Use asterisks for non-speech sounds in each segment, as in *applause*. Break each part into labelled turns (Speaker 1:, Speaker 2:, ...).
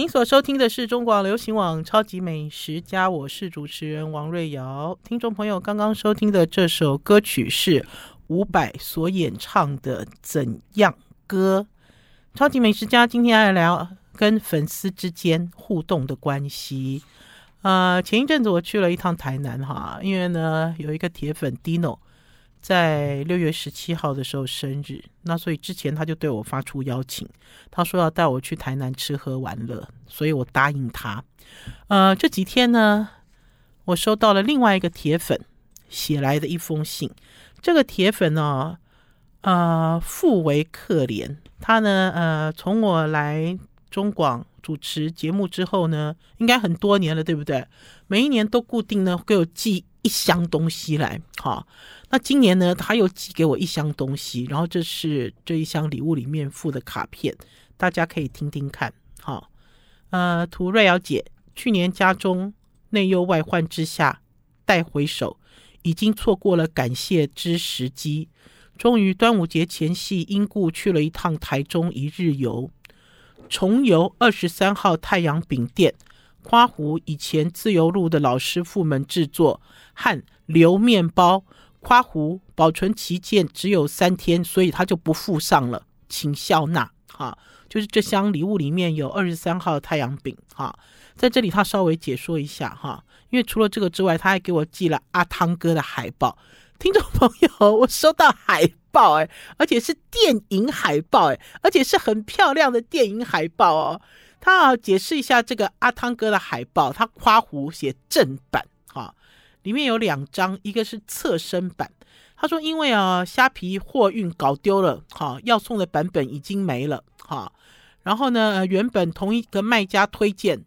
Speaker 1: 您所收听的是中广流行网《超级美食家》，我是主持人王瑞瑶。听众朋友，刚刚收听的这首歌曲是伍佰所演唱的《怎样歌》。超级美食家今天来聊跟粉丝之间互动的关系。呃，前一阵子我去了一趟台南哈，因为呢有一个铁粉 Dino。在六月十七号的时候生日，那所以之前他就对我发出邀请，他说要带我去台南吃喝玩乐，所以我答应他。呃，这几天呢，我收到了另外一个铁粉写来的一封信。这个铁粉呢，呃，富为可怜，他呢，呃，从我来中广主持节目之后呢，应该很多年了，对不对？每一年都固定呢给我寄一箱东西来，好。那今年呢，他又寄给我一箱东西，然后这是这一箱礼物里面附的卡片，大家可以听听看。好，呃，涂瑞瑶姐，去年家中内忧外患之下，待回首，已经错过了感谢之时机。终于端午节前夕，因故去了一趟台中一日游，重游二十三号太阳饼店，夸湖以前自由路的老师傅们制作和留面包。夸湖保存期限只有三天，所以他就不附上了，请笑纳。哈，就是这箱礼物里面有二十三号太阳饼。哈，在这里他稍微解说一下哈，因为除了这个之外，他还给我寄了阿汤哥的海报。听众朋友，我收到海报哎，而且是电影海报哎，而且是很漂亮的电影海报哦。他要解释一下这个阿汤哥的海报，他夸胡写正版哈。里面有两张，一个是侧身版。他说：“因为啊，虾皮货运搞丢了，哈，要送的版本已经没了，哈。然后呢，原本同一个卖家推荐，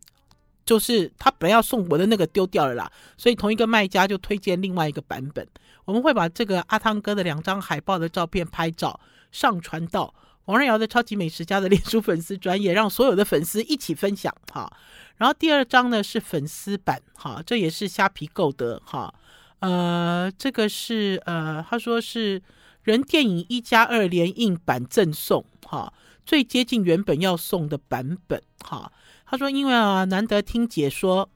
Speaker 1: 就是他本来要送我的那个丢掉了啦，所以同一个卖家就推荐另外一个版本。我们会把这个阿汤哥的两张海报的照片拍照上传到王瑞瑶的超级美食家的脸书粉丝专业，让所有的粉丝一起分享，哈。”然后第二张呢是粉丝版，哈，这也是虾皮购得，哈，呃，这个是呃，他说是人电影一加二联印版赠送，哈，最接近原本要送的版本，哈，他说因为啊难得听解说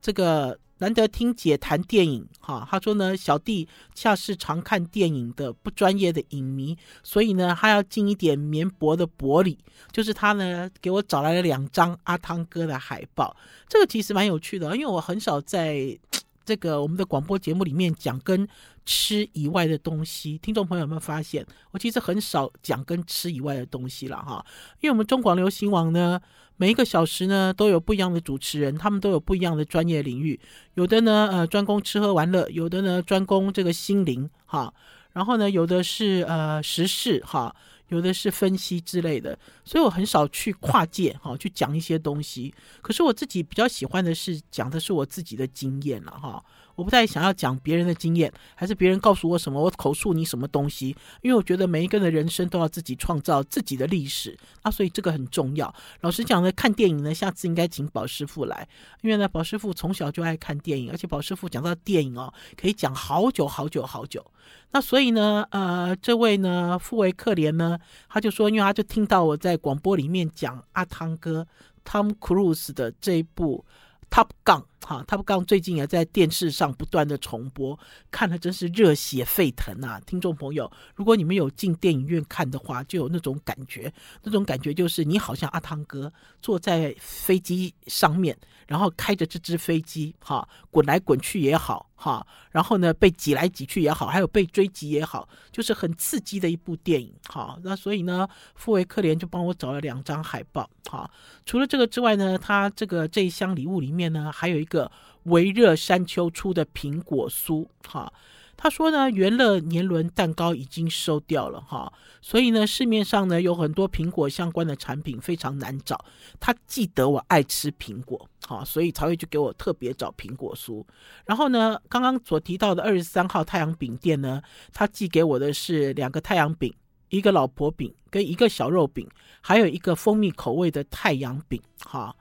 Speaker 1: 这个。难得听姐谈电影，哈，他说呢，小弟恰是常看电影的不专业的影迷，所以呢，他要尽一点绵薄的薄礼，就是他呢给我找来了两张阿汤哥的海报，这个其实蛮有趣的，因为我很少在 *tsk* 这个我们的广播节目里面讲跟吃以外的东西，听众朋友有没有发现，我其实很少讲跟吃以外的东西了哈，因为我们中广流行网呢。每一个小时呢，都有不一样的主持人，他们都有不一样的专业领域。有的呢，呃，专攻吃喝玩乐；有的呢，专攻这个心灵，哈。然后呢，有的是呃时事，哈；有的是分析之类的。所以我很少去跨界，哈，去讲一些东西。可是我自己比较喜欢的是讲的是我自己的经验了，哈。我不太想要讲别人的经验，还是别人告诉我什么，我口述你什么东西。因为我觉得每一个人的人生都要自己创造自己的历史啊，所以这个很重要。老实讲呢，看电影呢，下次应该请宝师傅来，因为呢，宝师傅从小就爱看电影，而且宝师傅讲到电影哦，可以讲好久好久好久。那所以呢，呃，这位呢，富为克怜呢，他就说，因为他就听到我在广播里面讲阿汤哥 Tom Cruise 的这一部。Top Gun 哈，Top Gun 最近也在电视上不断的重播，看了真是热血沸腾啊！听众朋友，如果你们有进电影院看的话，就有那种感觉，那种感觉就是你好像阿汤哥坐在飞机上面，然后开着这只飞机哈，滚来滚去也好哈，然后呢被挤来挤去也好，还有被追击也好，就是很刺激的一部电影哈。那所以呢，富为克连就帮我找了两张海报哈。除了这个之外呢，他这个这一箱礼物里面呢，还有一一个微热山丘出的苹果酥哈。他说呢，元乐年轮蛋糕已经收掉了哈，所以呢，市面上呢有很多苹果相关的产品非常难找。他记得我爱吃苹果哈，所以才会去给我特别找苹果酥。然后呢，刚刚所提到的二十三号太阳饼店呢，他寄给我的是两个太阳饼，一个老婆饼跟一个小肉饼，还有一个蜂蜜口味的太阳饼哈。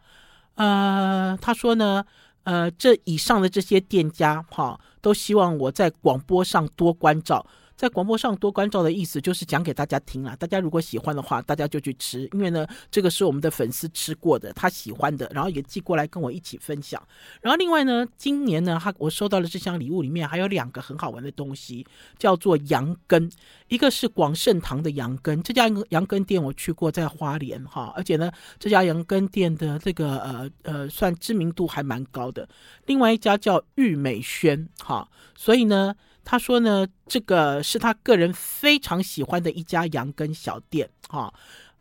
Speaker 1: 呃，他说呢。呃，这以上的这些店家哈，都希望我在广播上多关照，在广播上多关照的意思就是讲给大家听啦。大家如果喜欢的话，大家就去吃，因为呢，这个是我们的粉丝吃过的，他喜欢的，然后也寄过来跟我一起分享。然后另外呢，今年呢，他我收到了这箱礼物里面还有两个很好玩的东西，叫做羊羹，一个是广盛堂的羊羹，这家羊羹店我去过，在花莲哈，而且呢，这家羊羹店的这个呃呃算知名度还蛮高的。另外一家叫玉美轩哈，所以呢。他说呢，这个是他个人非常喜欢的一家羊羹小店，哈，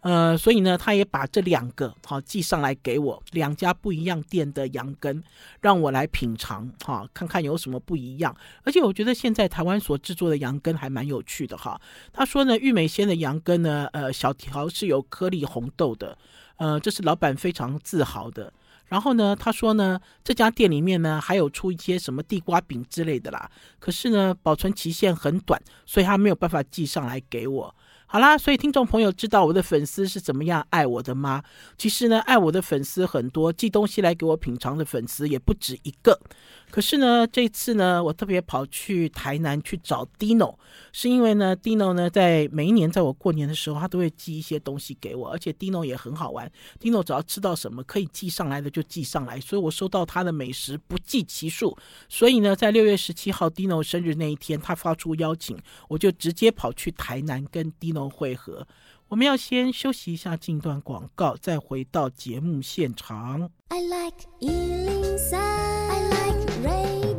Speaker 1: 呃，所以呢，他也把这两个好寄上来给我，两家不一样店的羊羹，让我来品尝，哈，看看有什么不一样。而且我觉得现在台湾所制作的羊羹还蛮有趣的，哈。他说呢，玉美鲜的羊羹呢，呃，小条是有颗粒红豆的，呃，这是老板非常自豪的。然后呢，他说呢，这家店里面呢还有出一些什么地瓜饼之类的啦，可是呢，保存期限很短，所以他没有办法寄上来给我。好啦，所以听众朋友知道我的粉丝是怎么样爱我的吗？其实呢，爱我的粉丝很多，寄东西来给我品尝的粉丝也不止一个。可是呢，这次呢，我特别跑去台南去找 Dino，是因为呢，Dino 呢，在每一年在我过年的时候，他都会寄一些东西给我，而且 Dino 也很好玩。Dino 只要知道什么可以寄上来的就寄上来，所以我收到他的美食不计其数。所以呢，在六月十七号 Dino 生日那一天，他发出邀请，我就直接跑去台南跟 Dino。会合，我们要先休息一下，进段广告，再回到节目现场。I like 103, I like radio。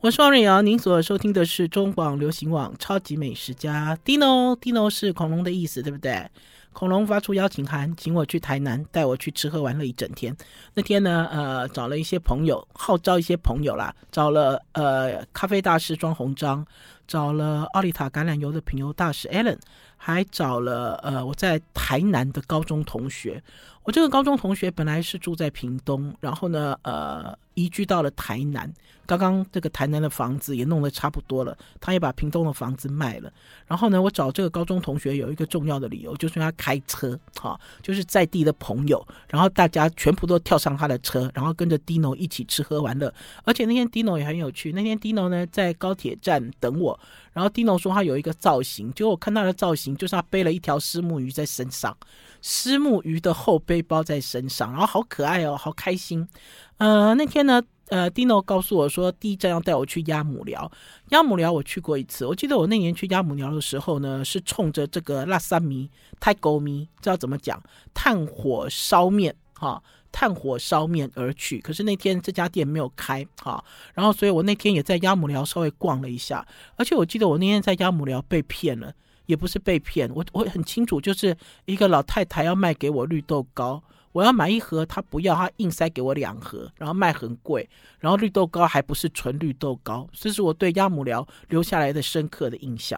Speaker 1: 我是王瑞瑶，您所收听的是中广流行网超级美食家 Dino，Dino Dino 是恐龙的意思，对不对？恐龙发出邀请函，请我去台南，带我去吃喝玩乐一整天。那天呢，呃，找了一些朋友，号召一些朋友啦，找了呃咖啡大师庄鸿章，找了奥利塔橄榄油的品油大使 Allen，还找了呃我在台南的高中同学。我这个高中同学本来是住在屏东，然后呢，呃。移居到了台南，刚刚这个台南的房子也弄得差不多了，他也把屏东的房子卖了。然后呢，我找这个高中同学有一个重要的理由，就是他开车，哈，就是在地的朋友，然后大家全部都跳上他的车，然后跟着 Dino 一起吃喝玩乐。而且那天 Dino 也很有趣，那天 Dino 呢在高铁站等我，然后 Dino 说他有一个造型，结果我看他的造型就是他背了一条丝木鱼在身上，丝木鱼的后背包在身上，然后好可爱哦，好开心。呃，那天呢，呃，Dino 告诉我说，第一站要带我去鸭母寮。鸭母寮我去过一次，我记得我那年去鸭母寮的时候呢，是冲着这个辣三米、太狗米，知道怎么讲？炭火烧面，哈，炭火烧面而去。可是那天这家店没有开，哈，然后所以我那天也在鸭母寮稍微逛了一下，而且我记得我那天在鸭母寮被骗了，也不是被骗，我我很清楚，就是一个老太太要卖给我绿豆糕。我要买一盒，他不要，他硬塞给我两盒，然后卖很贵，然后绿豆糕还不是纯绿豆糕，这是我对鸭母寮留下来的深刻的印象。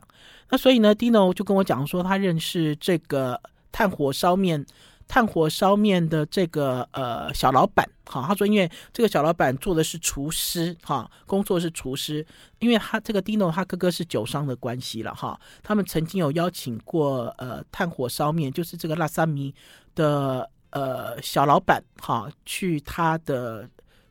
Speaker 1: 那所以呢，Dino 就跟我讲说，他认识这个炭火烧面，炭火烧面的这个呃小老板，哈，他说因为这个小老板做的是厨师，哈，工作是厨师，因为他这个 Dino 他哥哥是酒商的关系了，哈，他们曾经有邀请过呃炭火烧面，就是这个辣三米的。呃，小老板哈，去他的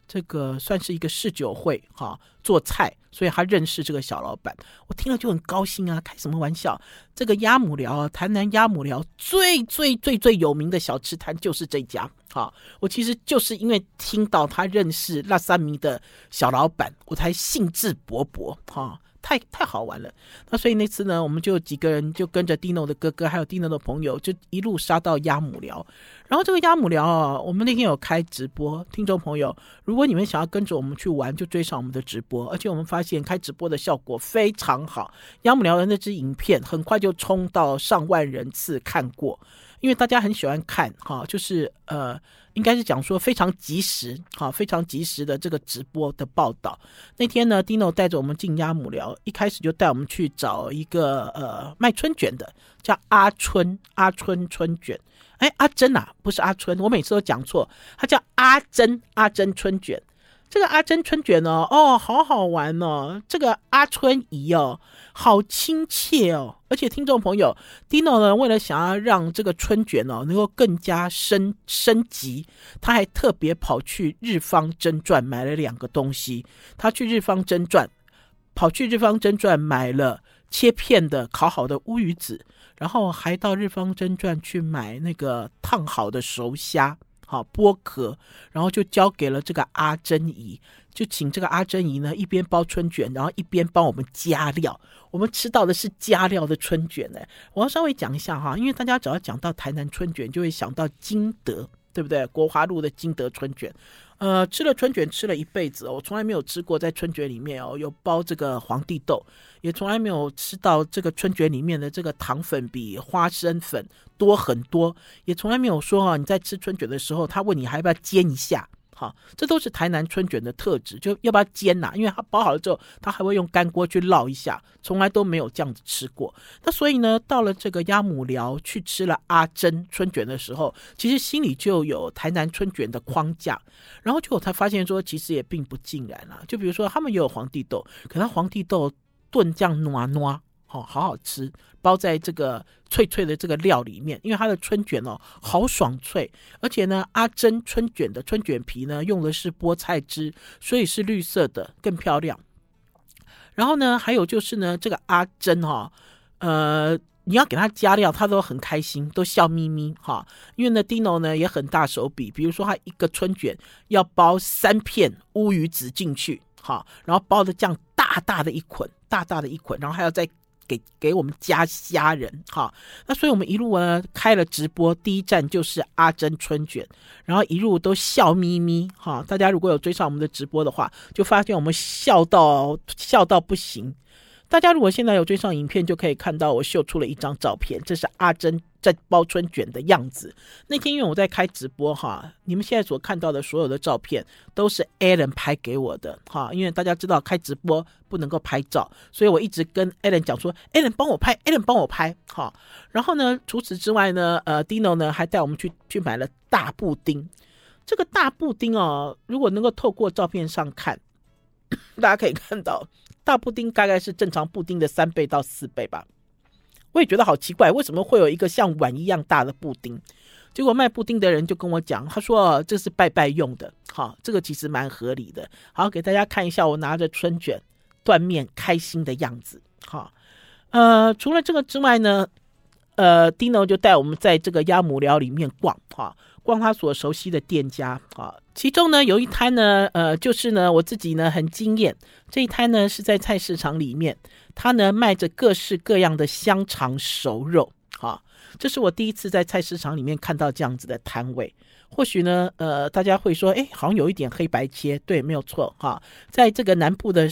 Speaker 1: 这个算是一个试酒会哈，做菜，所以他认识这个小老板。我听了就很高兴啊，开什么玩笑？这个鸭母寮啊，台南鸭母寮最最最最有名的小吃摊就是这家哈。我其实就是因为听到他认识那三名的小老板，我才兴致勃勃哈。太太好玩了，那所以那次呢，我们就几个人就跟着 Dino 的哥哥，还有 Dino 的朋友，就一路杀到鸭母寮。然后这个鸭母寮啊，我们那天有开直播，听众朋友，如果你们想要跟着我们去玩，就追上我们的直播。而且我们发现开直播的效果非常好，鸭母寮的那支影片很快就冲到上万人次看过，因为大家很喜欢看哈，就是呃。应该是讲说非常及时，哈，非常及时的这个直播的报道。那天呢，Dino 带着我们进鸭母寮，一开始就带我们去找一个呃卖春卷的，叫阿春阿春春卷。哎，阿珍啊，不是阿春，我每次都讲错，他叫阿珍阿珍春卷。这个阿珍春卷哦，哦，好好玩哦。这个阿春姨哦，好亲切哦。而且听众朋友，Dino 呢，为了想要让这个春卷哦能够更加升升级，他还特别跑去日方真传买了两个东西。他去日方真传跑去日方真传买了切片的烤好的乌鱼子，然后还到日方珍传去买那个烫好的熟虾，好剥壳，然后就交给了这个阿珍姨，就请这个阿珍姨呢一边包春卷，然后一边帮我们加料。我们吃到的是加料的春卷呢。我要稍微讲一下哈，因为大家只要讲到台南春卷，就会想到金德，对不对？国华路的金德春卷。呃，吃了春卷吃了一辈子，我从来没有吃过在春卷里面哦有包这个皇帝豆，也从来没有吃到这个春卷里面的这个糖粉比花生粉多很多，也从来没有说啊你在吃春卷的时候，他问你还要不要煎一下。好，这都是台南春卷的特质，就要不要煎呐、因为它包好了之后，它还会用干锅去烙一下，从来都没有这样子吃过。那所以呢，到了这个鸭母寮去吃了阿珍春卷的时候，其实心里就有台南春卷的框架，然后就才发现说，其实也并不尽然啊。就比如说，他们也有皇帝豆，可他皇帝豆炖酱糯糯。哦，好好吃，包在这个脆脆的这个料里面，因为它的春卷哦，好爽脆，而且呢，阿珍春卷的春卷皮呢，用的是菠菜汁，所以是绿色的，更漂亮。然后呢，还有就是呢，这个阿珍哈、呃，你要给他加料，他都很开心，都笑眯眯哈、因为呢，Dino 呢也很大手笔，比如说他一个春卷要包三片乌鱼子进去，哈、然后包的这样大大的一捆，大大的一捆，然后还要再。给给我们家虾人哈，那所以我们一路呢开了直播，第一站就是阿珍春卷，然后一路都笑眯眯哈。大家如果有追上我们的直播的话，就发现我们笑到笑到不行。大家如果现在有追上影片，就可以看到我秀出了一张照片，这是阿珍在包春卷的样子。那天因为我在开直播哈，你们现在所看到的所有的照片都是 Alan 拍给我的哈。因为大家知道开直播不能够拍照，所以我一直跟 Alan 讲说，Alan 帮我拍，Alan 帮我拍哈。然后呢，除此之外呢，呃，Dino 呢还带我们去去买了大布丁。这个大布丁哦，如果能够透过照片上看，*coughs* 大家可以看到。大布丁大概是正常布丁的三倍到四倍吧，我也觉得好奇怪，为什么会有一个像碗一样大的布丁？结果卖布丁的人就跟我讲，他说这是拜拜用的，好，这个其实蛮合理的。好，给大家看一下我拿着春卷断面开心的样子。好，呃，除了这个之外呢，呃，Dino 就带我们在这个鸭母寮里面逛，哈。逛他所熟悉的店家啊，其中呢有一摊呢，呃，就是呢我自己呢很惊艳，这一摊呢是在菜市场里面，他呢卖着各式各样的香肠熟肉，哈，这是我第一次在菜市场里面看到这样子的摊位。或许呢，呃，大家会说，哎，好像有一点黑白切，对，没有错，哈，在这个南部的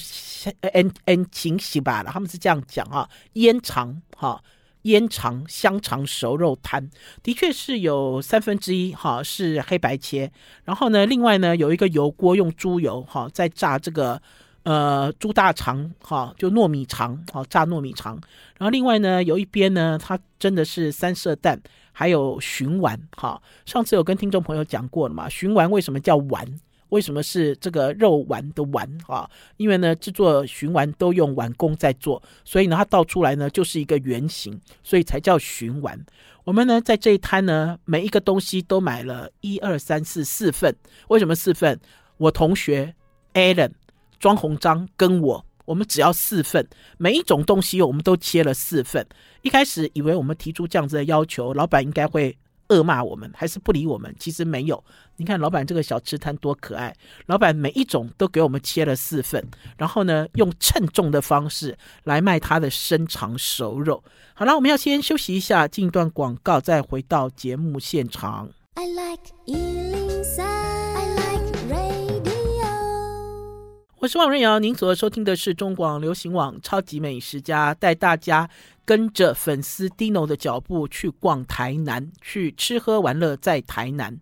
Speaker 1: N N 情喜吧，他们是这样讲啊，腌肠，哈。腌肠香肠熟肉摊。的确是有三分之一哈是黑白切，然后呢，另外呢有一个油锅用猪油哈在炸这个呃猪大肠哈就糯米肠哈炸糯米肠，然后另外呢有一边呢它真的是三色蛋还有熏丸哈，上次有跟听众朋友讲过了嘛，熏丸为什么叫丸？为什么是这个肉丸的丸啊？因为呢，制作熏丸都用碗工在做，所以呢，它倒出来呢就是一个圆形，所以才叫熏丸。我们呢在这一摊呢，每一个东西都买了一二三四四份。为什么四份？我同学 Alan、庄鸿章跟我，我们只要四份，每一种东西我们都切了四份。一开始以为我们提出这样子的要求，老板应该会。恶骂我们还是不理我们？其实没有，你看老板这个小吃摊多可爱。老板每一种都给我们切了四份，然后呢，用称重的方式来卖他的生肠熟肉。好了，我们要先休息一下，进一段广告，再回到节目现场。I like 我是王瑞瑶，您所收听的是中广流行网《超级美食家》，带大家跟着粉丝 Dino 的脚步去逛台南，去吃喝玩乐在台南。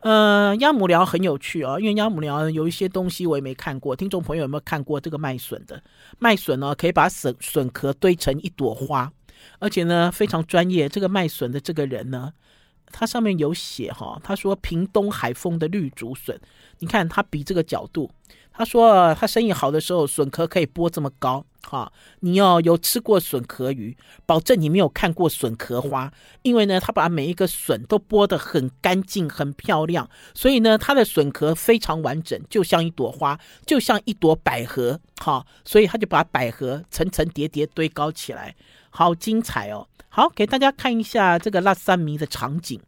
Speaker 1: 呃，鸭母寮很有趣哦，因为鸭母寮有一些东西我也没看过。听众朋友有没有看过这个卖笋的？卖笋呢，可以把笋笋壳堆成一朵花，而且呢非常专业。这个卖笋的这个人呢，它上面有写哈，他说屏东海丰的绿竹笋，你看他比这个角度，他说他生意好的时候，笋壳可以剥这么高。哈，你要有吃过笋壳鱼，保证你没有看过笋壳花，因为呢，他把每一个笋都剥得很干净、很漂亮，所以呢，它的笋壳非常完整，就像一朵花，就像一朵百合。哈，所以他就把百合层层叠叠堆高起来，好精彩哦！好，给大家看一下这个拉萨米的场景。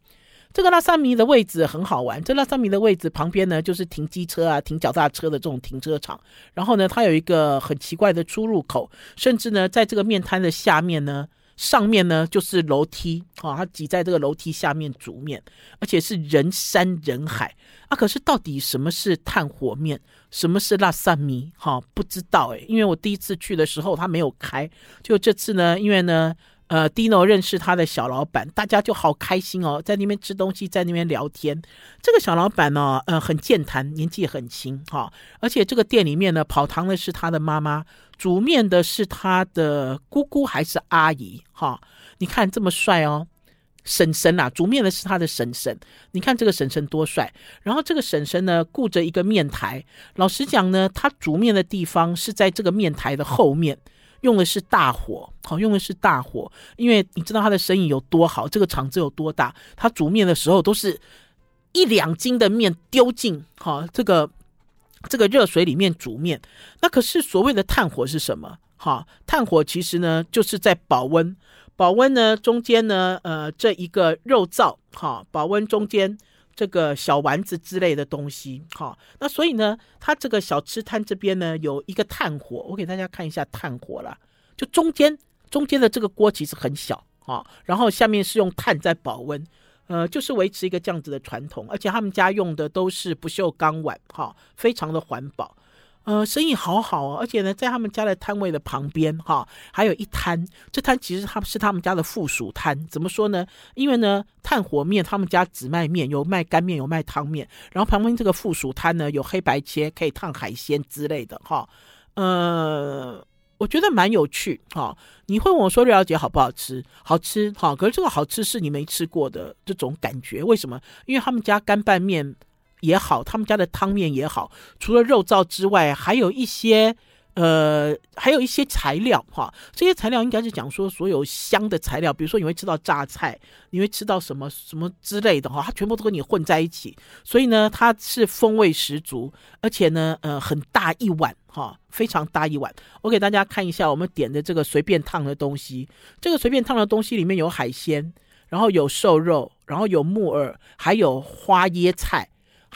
Speaker 1: 这个拉萨米的位置很好玩。这拉萨米的位置旁边呢，就是停机车啊、停脚踏车的这种停车场。然后呢，它有一个很奇怪的出入口，甚至呢，在这个面摊的下面呢，上面呢就是楼梯啊，它挤在这个楼梯下面煮面，而且是人山人海啊。可是到底什么是炭火面，什么是拉萨米？哈，不知道诶，因为我第一次去的时候它没有开。就这次呢，因为呢。呃，Dino 认识他的小老板，大家就好开心哦，在那边吃东西，在那边聊天。这个小老板呢，呃，很健谈，年纪也很轻哈、而且这个店里面呢，跑堂的是他的妈妈，煮面的是他的姑姑还是阿姨哈、你看这么帅哦，婶婶啊，煮面的是他的婶婶，你看这个婶婶多帅。然后这个婶婶呢，顾着一个面台，老实讲呢，他煮面的地方是在这个面台的后面。用的是大火，好，用的是大火，因为你知道他的生意有多好，这个厂子有多大，他煮面的时候都是一两斤的面丢进好这个这个热水里面煮面。那可是所谓的炭火是什么？哈，炭火其实呢就是在保温，保温呢中间呢呃这一个肉燥，哈，保温中间。这个小丸子之类的东西，哈，那所以呢，它这个小吃摊这边呢有一个炭火，我给大家看一下炭火啦，就中间中间的这个锅其实很小啊，然后下面是用炭在保温，呃，就是维持一个这样子的传统，而且他们家用的都是不锈钢碗，哈，非常的环保。呃，生意好好哦，而且呢，在他们家的摊位的旁边，哈，还有一摊，这摊其实他是他们家的附属摊。怎么说呢？因为呢，炭火面他们家只卖面，有卖干面，有卖汤面。然后旁边这个附属摊呢，有黑白切，可以烫海鲜之类的，哈。呃，我觉得蛮有趣，哈。你会问我说，瑞肴姐好不好吃？好吃，哈。可是这个好吃是你没吃过的这种感觉，为什么？因为他们家干拌面。也好，他们家的汤面也好，除了肉燥之外，还有一些呃，还有一些材料哈。这些材料应该是讲说所有香的材料，比如说你会吃到榨菜，你会吃到什么什么之类的哈，它全部都跟你混在一起，所以呢，它是风味十足，而且呢，呃，很大一碗哈，非常大一碗。我给大家看一下我们点的这个随便烫的东西，这个随便烫的东西里面有海鲜，然后有瘦肉，然后有木耳，还有花椰菜。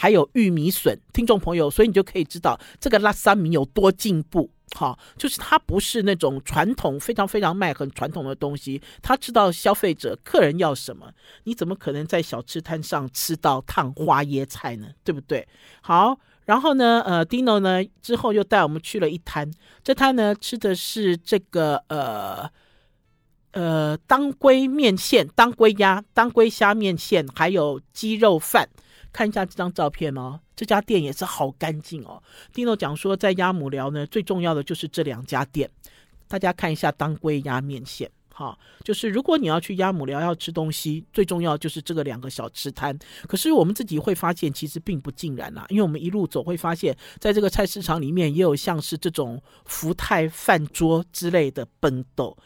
Speaker 1: 还有玉米笋，听众朋友，所以你就可以知道这个拉萨米有多进步。好，就是它不是那种传统非常非常卖很传统的东西，他知道消费者客人要什么。你怎么可能在小吃摊上吃到烫花椰菜呢？对不对？好，然后呢，呃，Dino 呢之后又带我们去了一摊，这摊呢吃的是这个呃呃当归面线、当归鸭、当归虾面线，还有鸡肉饭。看一下这张照片哦，这家店也是好干净哦。Dino 讲说，在鸭母寮呢，最重要的就是这两家店。大家看一下当归鸭面线，哈，就是如果你要去鸭母寮要吃东西，最重要就是这个两个小吃摊。可是我们自己会发现，其实并不尽然啦，因为我们一路走会发现，在这个菜市场里面也有像是这种福泰饭桌之类的奔斗。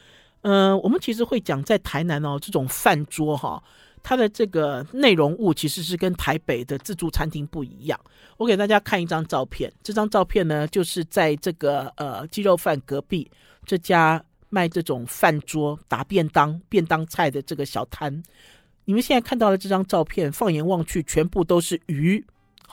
Speaker 1: 嗯、我们其实会讲在台南哦，这种饭桌哈。它的这个内容物其实是跟台北的自助餐厅不一样。我给大家看一张照片，这张照片呢，就是在这个呃鸡肉饭隔壁这家卖这种饭桌打便当便当菜的这个小摊。你们现在看到的这张照片，放眼望去，全部都是鱼。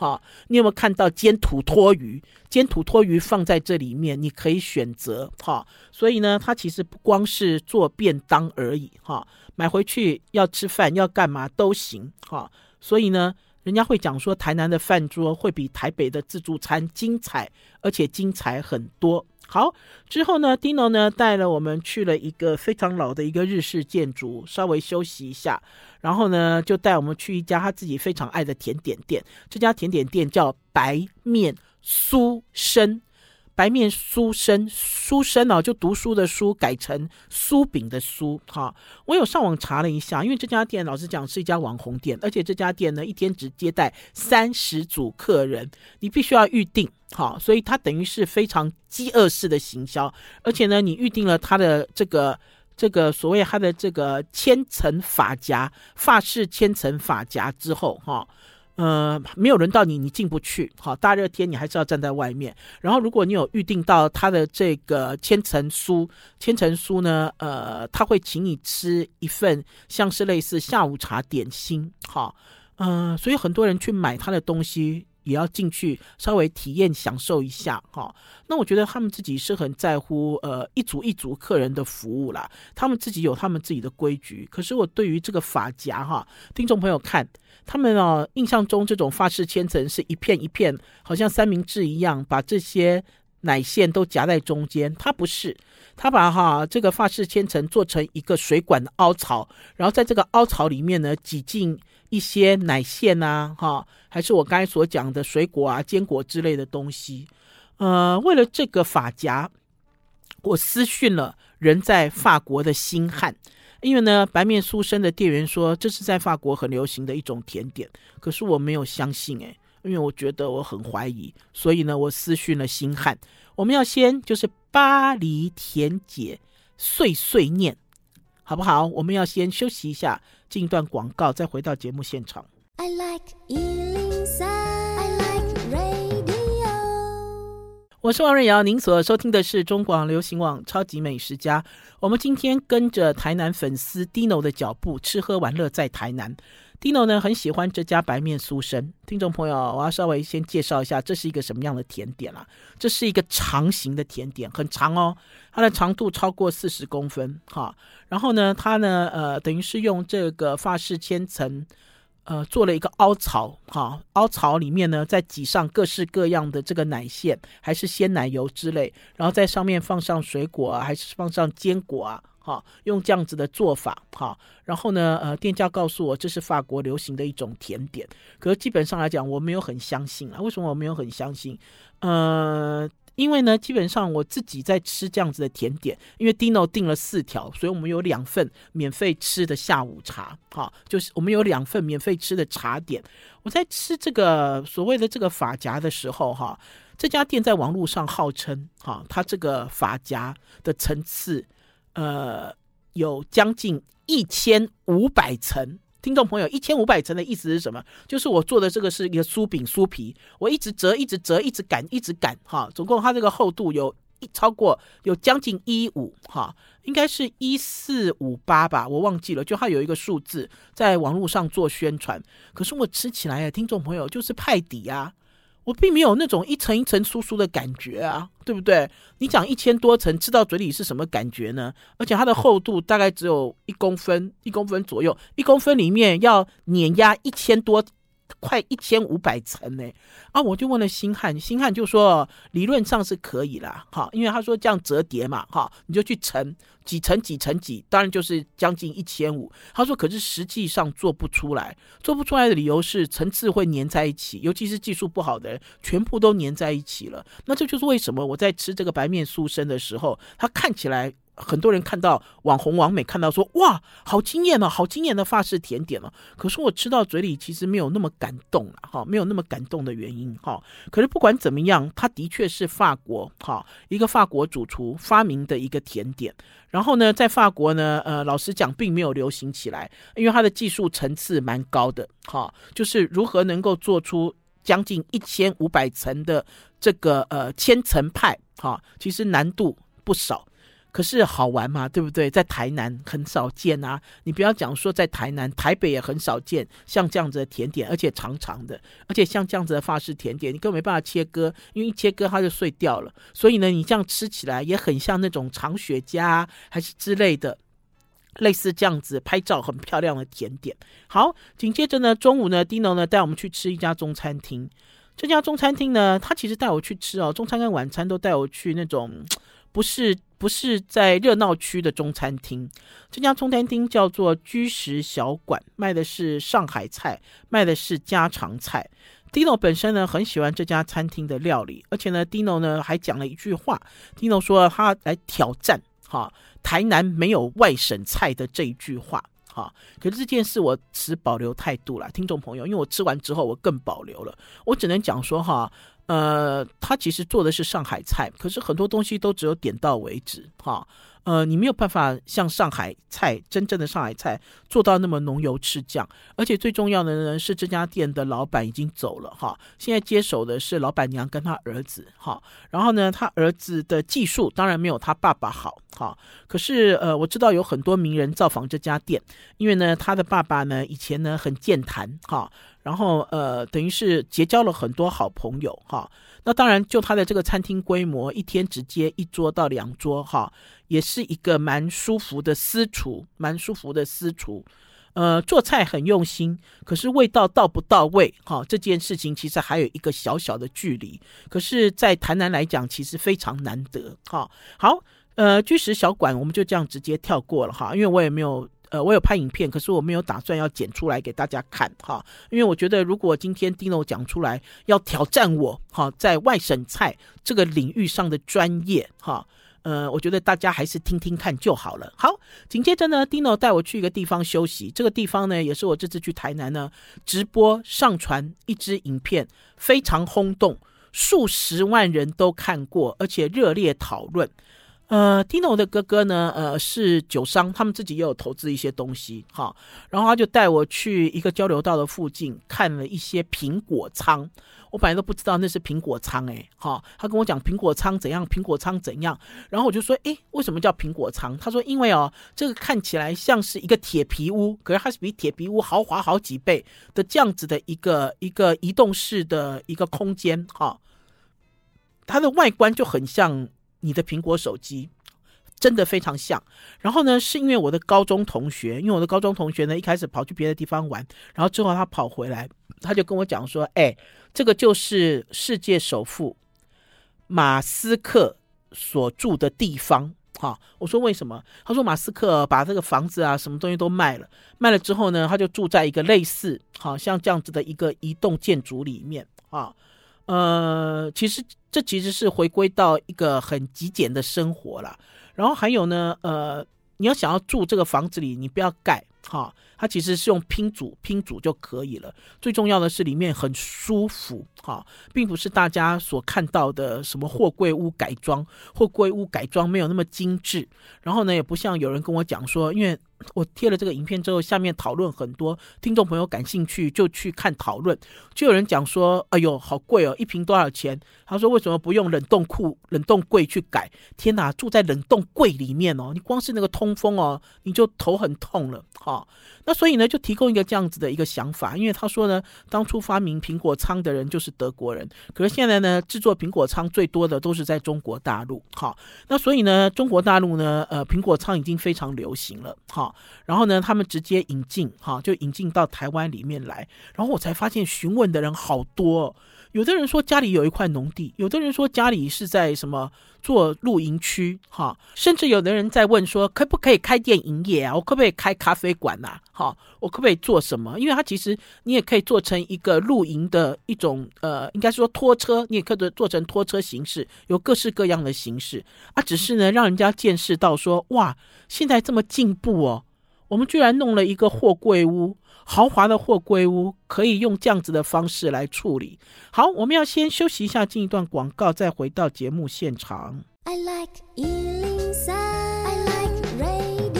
Speaker 1: 好，你有没有看到煎土托鱼？煎土托鱼放在这里面，你可以选择。哈，所以呢，它其实不光是做便当而已。哈，买回去要吃饭要干嘛都行。哈，所以呢，人家会讲说，台南的饭桌会比台北的自助餐精彩，而且精彩很多。好，之后呢，Dino 呢带了我们去了一个非常老的一个日式建筑，稍微休息一下，然后呢就带我们去一家他自己非常爱的甜点店。这家甜点店叫白面酥生，白面书生，书生哦，就读书的书改成酥饼的酥。哈，我有上网查了一下，因为这家店老实讲是一家网红店，而且这家店呢一天只接待三十组客人，你必须要预定。好，所以它等于是非常饥饿式的行销，而且呢，你预定了它的这个这个所谓它的这个千层发夹，发式千层发夹之后，哈。呃，没有轮到你，你进不去。好，大热天你还是要站在外面。然后，如果你有预定到他的这个千层酥，千层酥呢，呃，他会请你吃一份像是类似下午茶点心。好，呃，所以很多人去买他的东西。也要进去稍微体验享受一下哈，那我觉得他们自己是很在乎呃一组一组客人的服务啦，他们自己有他们自己的规矩。可是我对于这个发夹哈，听众朋友看他们哦，印象中这种法式千层是一片一片，好像三明治一样，把这些奶线都夹在中间。它不是，他把哈这个法式千层做成一个水管的凹槽，然后在这个凹槽里面呢挤进。一些奶线啊，哈，还是我刚才所讲的水果啊、坚果之类的东西。呃，为了这个发夹，我私讯了人在法国的星汉，因为呢，白面书生的店员说这是在法国很流行的一种甜点，可是我没有相信诶，因为我觉得我很怀疑，所以呢，我私讯了星汉。我们要先就是巴黎甜姐碎碎念。好不好？我们要先休息一下，进一段广告，再回到节目现场。I like 103, I like 我是王瑞瑶，您所收听的是中广流行网《超级美食家》。我们今天跟着台南粉丝 Dino 的脚步，吃喝玩乐在台南。Dino 呢很喜欢这家白面书生，听众朋友，我要稍微先介绍一下，这是一个什么样的甜点啊？这是一个长形的甜点，很长哦，它的长度超过四十公分，哈。然后呢，它呢，呃，等于是用这个法式千层，呃，做了一个凹槽，哈，凹槽里面呢，再挤上各式各样的这个奶馅，还是鲜奶油之类，然后在上面放上水果啊，还是放上坚果啊。好，用这样子的做法，好，然后呢，呃，店家告诉我这是法国流行的一种甜点，可是基本上来讲，我没有很相信啊。为什么我没有很相信？呃，因为呢，基本上我自己在吃这样子的甜点，因为 Dino 订了四条，所以我们有两份免费吃的下午茶，哈，就是我们有两份免费吃的茶点。我在吃这个所谓的这个发夹的时候，哈，这家店在网络上号称，哈，它这个发夹的层次。呃，有将近一千五百层，听众朋友，一千五百层的意思是什么？就是我做的这个是一个酥饼酥皮，我一直折，一直折，一直擀，一直擀，哈，总共它这个厚度有一超过有将近一五，哈，应该是一四五八吧，我忘记了，就它有一个数字在网络上做宣传，可是我吃起来啊，听众朋友就是派底啊。我并没有那种一层一层酥酥的感觉啊，对不对？你讲一千多层吃到嘴里是什么感觉呢？而且它的厚度大概只有一公分，一公分左右，一公分里面要碾压一千多。快一千五百层呢，啊，我就问了星汉，星汉就说理论上是可以啦，哈，因为他说这样折叠嘛，哈，你就去乘几层几层几，当然就是将近一千五。他说可是实际上做不出来，做不出来的理由是层次会粘在一起，尤其是技术不好的人，全部都粘在一起了。那这就是为什么我在吃这个白面书生的时候，它看起来。很多人看到网红网美看到说，哇，好惊艳哦，好惊艳的法式甜点哦。可是我吃到嘴里其实没有那么感动啊，哈，没有那么感动的原因哈。可是不管怎么样，它的确是法国哈一个法国主厨发明的一个甜点。然后呢，在法国呢，呃，老实讲并没有流行起来，因为它的技术层次蛮高的哈，就是如何能够做出将近一千五百层的这个呃千层派哈，其实难度不少。可是好玩嘛，对不对？在台南很少见啊！你不要讲说在台南，台北也很少见像这样子的甜点，而且长长的，而且像这样子的法式甜点，你根本没办法切割，因为一切割它就碎掉了。所以呢，你这样吃起来也很像那种长雪茄还是之类的，类似这样子拍照很漂亮的甜点。好，紧接着呢，中午呢，Dino 呢带我们去吃一家中餐厅。这家中餐厅呢，他其实带我去吃哦，中餐跟晚餐都带我去那种不是。不是在热闹区的中餐厅，这家中餐厅叫做居食小馆，卖的是上海菜，卖的是家常菜。Dino 本身呢很喜欢这家餐厅的料理，而且呢，Dino 呢还讲了一句话，Dino 说他来挑战哈台南没有外省菜的这一句话。哈，可是这件事我持保留态度啦，听众朋友，因为我吃完之后我更保留了，我只能讲说哈。呃，他其实做的是上海菜，可是很多东西都只有点到为止，哈。呃，你没有办法像上海菜真正的上海菜做到那么浓油赤酱，而且最重要的呢是这家店的老板已经走了哈，现在接手的是老板娘跟他儿子哈，然后呢，他儿子的技术当然没有他爸爸好哈，可是呃，我知道有很多名人造访这家店，因为呢，他的爸爸呢以前呢很健谈哈。然后，呃，等于是结交了很多好朋友哈。那当然，就他的这个餐厅规模，一天只接一桌到两桌哈，也是一个蛮舒服的私厨，蛮舒服的私厨。呃，做菜很用心，可是味道到不到位哈，这件事情其实还有一个小小的距离。可是，在台南来讲，其实非常难得哈。好，呃，居食小馆我们就这样直接跳过了哈，因为我也没有。呃，我有拍影片，可是我没有打算要剪出来给大家看哈，因为我觉得如果今天 Dino 讲出来要挑战我哈，在外省菜这个领域上的专业哈，呃，我觉得大家还是听听看就好了。好，紧接着呢，Dino 带我去一个地方休息，这个地方呢，也是我这次去台南呢直播上传一支影片，非常轰动，数十万人都看过，而且热烈讨论。呃，Tino 的哥哥呢，呃，是酒商，他们自己也有投资一些东西，哈，然后他就带我去一个交流道的附近看了一些苹果仓，我本来都不知道那是苹果仓，诶，哈，他跟我讲苹果仓怎样，苹果仓怎样，然后我就说，诶，为什么叫苹果仓？他说，因为哦，这个看起来像是一个铁皮屋，可是它是比铁皮屋豪华好几倍的这样子的一个一个移动式的一个空间，哈，它的外观就很像。你的苹果手机真的非常像。然后呢，是因为我的高中同学，因为我的高中同学呢，一开始跑去别的地方玩，然后之后他跑回来，他就跟我讲说：“哎，这个就是世界首富马斯克所住的地方。”哈，我说为什么？他说马斯克把这个房子啊，什么东西都卖了，卖了之后呢，他就住在一个类似好像这样子的一个移动建筑里面啊。呃，其实这其实是回归到一个很极简的生活了。然后还有呢，呃，你要想要住这个房子里，你不要盖哈，它其实是用拼组拼组就可以了。最重要的是里面很舒服哈，并不是大家所看到的什么货柜屋改装，货柜屋改装没有那么精致。然后呢，也不像有人跟我讲说，因为。我贴了这个影片之后，下面讨论很多，听众朋友感兴趣就去看讨论，就有人讲说：“哎呦，好贵哦，一瓶多少钱？”他说：“为什么不用冷冻库、冷冻柜去改？”天哪，住在冷冻柜里面哦，你光是那个通风哦，你就头很痛了。哈，那所以呢，就提供一个这样子的一个想法，因为他说呢，当初发明苹果仓的人就是德国人，可是现在呢，制作苹果仓最多的都是在中国大陆。好，那所以呢，中国大陆呢，呃，苹果仓已经非常流行了。好。然后呢，他们直接引进，哈，就引进到台湾里面来。然后我才发现，询问的人好多。有的人说家里有一块农地，有的人说家里是在什么做露营区，哈，甚至有的人在问说，可不可以开店营业啊？我可不可以开咖啡馆啊？哈，我可不可以做什么？因为它其实你也可以做成一个露营的一种，呃，应该说拖车，你也可以做成拖车形式，有各式各样的形式啊。只是呢，让人家见识到说，哇，现在这么进步哦。我们居然弄了一个货柜屋，豪华的货柜屋，可以用这样子的方式来处理。好，我们要先休息一下，进一段广告，再回到节目现场。I like 103, I like radio。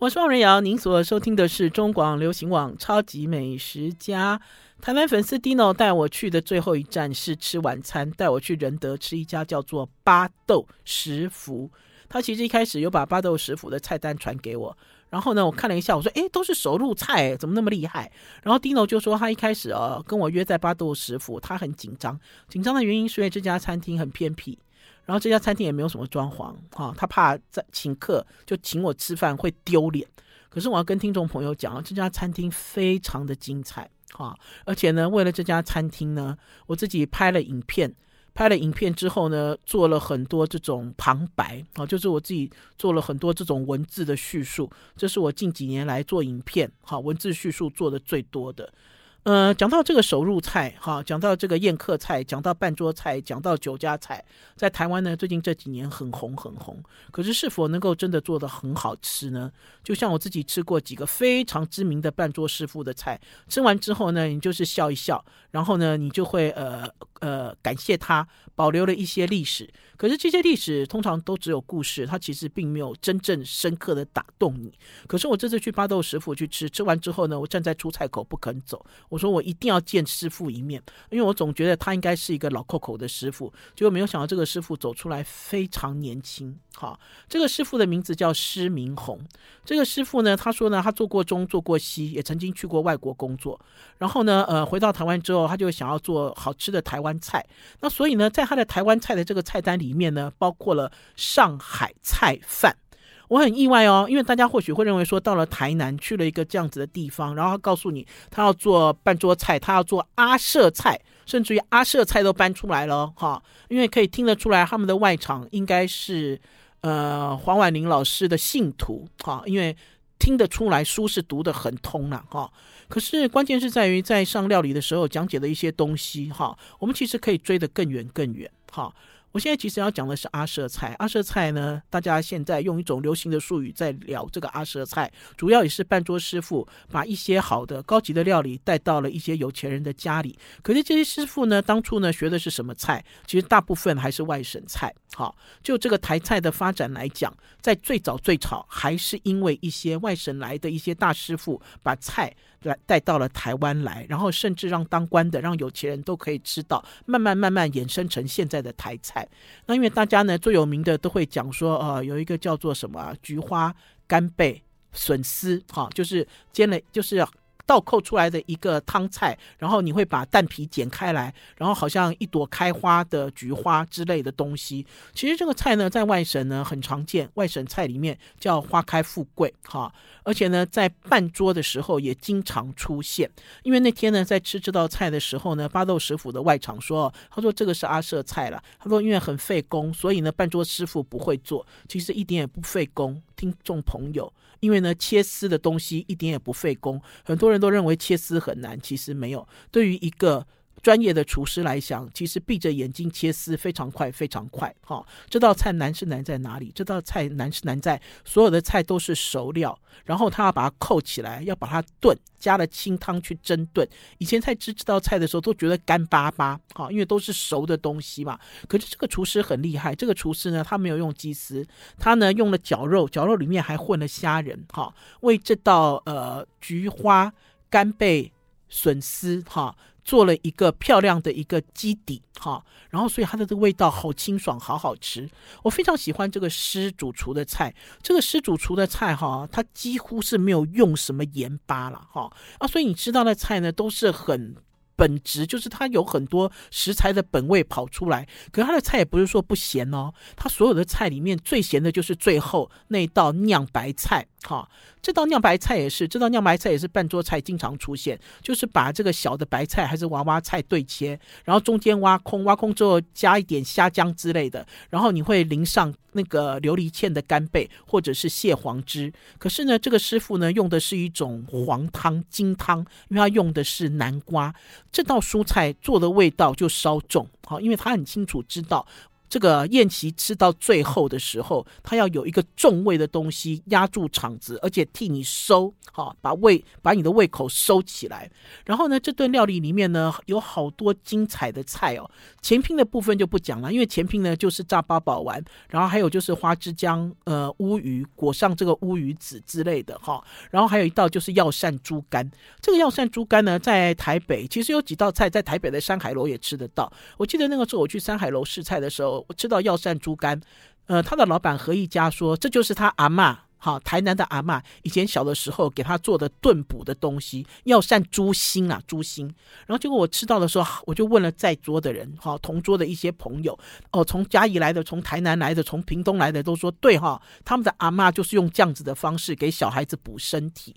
Speaker 1: 我是王仁瑶，您所收听的是中广流行网《超级美食家》。台湾粉丝 Dino 带我去的最后一站是吃晚餐，带我去仁德吃一家叫做巴豆食府。他其实一开始有把巴豆食府的菜单传给我，然后呢，我看了一下，我说：“诶，都是熟路菜，怎么那么厉害？”然后 Dino 就说他一开始哦跟我约在巴豆食府，他很紧张，紧张的原因是因为这家餐厅很偏僻，然后这家餐厅也没有什么装潢，啊，他怕在请客就请我吃饭会丢脸。可是我要跟听众朋友讲啊，这家餐厅非常的精彩，啊，而且呢，为了这家餐厅呢，我自己拍了影片。拍了影片之后呢，做了很多这种旁白啊，就是我自己做了很多这种文字的叙述，这是我近几年来做影片哈文字叙述做的最多的。呃，讲到这个手入菜，哈，讲到这个宴客菜，讲到半桌菜，讲到酒家菜，在台湾呢，最近这几年很红很红。可是是否能够真的做得很好吃呢？就像我自己吃过几个非常知名的半桌师傅的菜，吃完之后呢，你就是笑一笑，然后呢，你就会呃呃感谢他保留了一些历史。可是这些历史通常都只有故事，它其实并没有真正深刻的打动你。可是我这次去巴豆师傅去吃，吃完之后呢，我站在出菜口不肯走，我说我一定要见师傅一面，因为我总觉得他应该是一个老扣扣的师傅。结果没有想到这个师傅走出来非常年轻。好，这个师傅的名字叫施明宏。这个师傅呢，他说呢，他做过中，做过西，也曾经去过外国工作。然后呢，呃，回到台湾之后，他就想要做好吃的台湾菜。那所以呢，在他的台湾菜的这个菜单里面呢，包括了上海菜饭。我很意外哦，因为大家或许会认为说，到了台南去了一个这样子的地方，然后他告诉你他要做半桌菜，他要做阿舍菜，甚至于阿舍菜都搬出来了哈，因为可以听得出来他们的外场应该是呃黄婉玲老师的信徒哈，因为听得出来书是读得很通了哈。可是关键是在于在上料理的时候讲解的一些东西哈，我们其实可以追得更远更远哈。我现在其实要讲的是阿舍菜。阿舍菜呢，大家现在用一种流行的术语在聊这个阿舍菜，主要也是半桌师傅把一些好的高级的料理带到了一些有钱人的家里。可是这些师傅呢，当初呢学的是什么菜？其实大部分还是外省菜。好，就这个台菜的发展来讲，在最早最早还是因为一些外省来的一些大师傅把菜来带到了台湾来，然后甚至让当官的、让有钱人都可以吃到，慢慢慢慢衍生成现在的台菜。那因为大家呢最有名的都会讲说，呃，有一个叫做什么菊花干贝笋丝，哈，就是煎了，就是。倒扣出来的一个汤菜，然后你会把蛋皮剪开来，然后好像一朵开花的菊花之类的东西。其实这个菜呢，在外省呢很常见，外省菜里面叫花开富贵哈，而且呢，在办桌的时候也经常出现。因为那天呢，在吃这道菜的时候呢，巴豆师傅的外场说，他说这个是阿舍菜了，他说因为很费工，所以呢，办桌师傅不会做。其实一点也不费工，听众朋友。因为呢，切丝的东西一点也不费工，很多人都认为切丝很难，其实没有。对于一个专业的厨师来讲，其实闭着眼睛切丝非常快，非常快。哈、这道菜难是难在哪里？这道菜难是难在所有的菜都是熟料，然后他要把它扣起来，要把它炖，加了清汤去蒸炖。以前在吃这道菜的时候都觉得干巴巴，哈、因为都是熟的东西嘛。可是这个厨师很厉害，这个厨师呢，他没有用鸡丝，他呢用了绞肉，绞肉里面还混了虾仁，哈、为这道呃菊花干贝笋丝，哈、做了一个漂亮的一个基底，哈，然后所以它的这个味道好清爽，好好吃。我非常喜欢这个师主厨的菜，这个师主厨的菜，哈，它几乎是没有用什么盐巴了，哈啊，所以你吃到的菜呢都是很。本质就是它有很多食材的本味跑出来，可它的菜也不是说不咸哦，它所有的菜里面最咸的就是最后那道酿白菜，哈，这道酿白菜也是，这道酿白菜也是半桌菜经常出现，就是把这个小的白菜还是娃娃菜对切，然后中间挖空，挖空之后加一点虾浆之类的，然后你会淋上那个琉璃芡的干贝或者是蟹黄汁，可是呢，这个师傅呢用的是一种黄汤金汤，因为他用的是南瓜。这道蔬菜做的味道就稍重，好，因为他很清楚知道。这个宴席吃到最后的时候，他要有一个重味的东西压住场子，而且替你收，好，把胃把你的胃口收起来。然后呢，这顿料理里面呢，有好多精彩的菜哦。前拼的部分就不讲了，因为前拼呢就是炸八宝丸，然后还有就是花枝姜呃乌鱼裹上这个乌鱼子之类的哈。然后还有一道就是药膳猪肝。这个药膳猪肝呢，在台北其实有几道菜在台北的山海楼也吃得到。我记得那个时候我去山海楼试菜的时候。我吃到药膳猪肝，呃，他的老板何一家说，这就是他阿嬷，好，台南的阿嬷以前小的时候给他做的炖补的东西，药膳猪心啊，猪心。然后结果我吃到的时候，我就问了在桌的人，哈，同桌的一些朋友，哦，从嘉义来的，从台南来的，从屏东来的，都说对哈，他们的阿嬷就是用这样子的方式给小孩子补身体。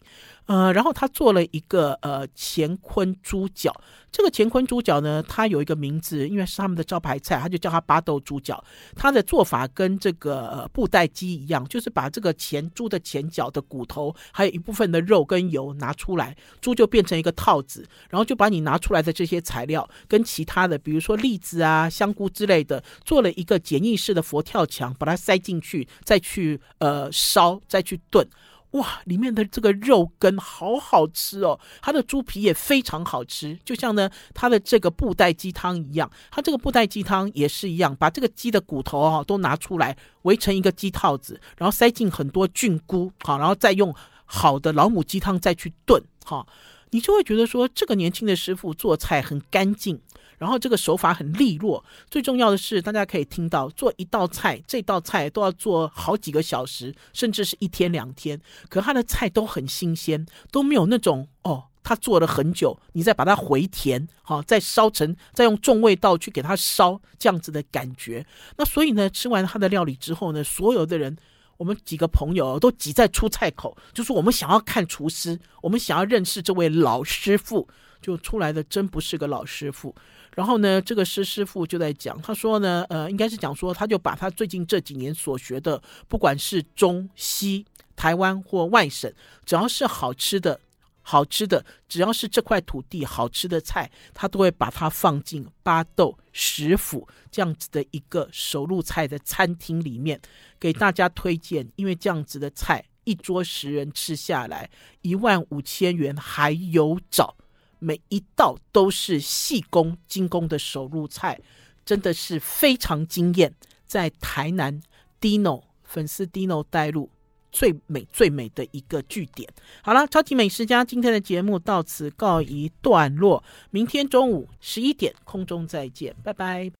Speaker 1: 呃，然后他做了一个呃乾坤猪脚，这个乾坤猪脚呢，它有一个名字，因为是他们的招牌菜，他就叫它巴豆猪脚。它的做法跟这个布袋鸡一样，就是把这个前猪的前脚的骨头，还有一部分的肉跟油拿出来，猪就变成一个套子，然后就把你拿出来的这些材料跟其他的，比如说栗子啊、香菇之类的，做了一个简易式的佛跳墙，把它塞进去，再去呃烧，再去炖。哇，里面的这个肉羹好好吃哦，它的猪皮也非常好吃，就像呢它的这个布袋鸡汤一样，它这个布袋鸡汤也是一样，把这个鸡的骨头啊都拿出来围成一个鸡套子，然后塞进很多菌菇，好，然后再用好的老母鸡汤再去炖，哈，你就会觉得说这个年轻的师傅做菜很干净。然后这个手法很利落，最重要的是，大家可以听到做一道菜，这道菜都要做好几个小时，甚至是一天两天。可他的菜都很新鲜，都没有那种哦，他做了很久，你再把它回填，好、再烧成，再用重味道去给它烧，这样子的感觉。那所以呢，吃完他的料理之后呢，所有的人，我们几个朋友都挤在出菜口，就是我们想要看厨师，我们想要认识这位老师傅，就出来的真不是个老师傅。然后呢，这个师师傅就在讲，他说呢，呃，应该是讲说，他就把他最近这几年所学的，不管是中西、台湾或外省，只要是好吃的、好吃的，只要是这块土地好吃的菜，他都会把它放进巴豆食府这样子的一个手路菜的餐厅里面，给大家推荐。因为这样子的菜，一桌十人吃下来，一万五千元还有找。每一道都是细工精工的手入菜，真的是非常惊艳。在台南 Dino 粉丝 Dino 带路最美最美的一个据点。好了，超级美食家今天的节目到此告一段落，明天中午十一点空中再见，拜拜。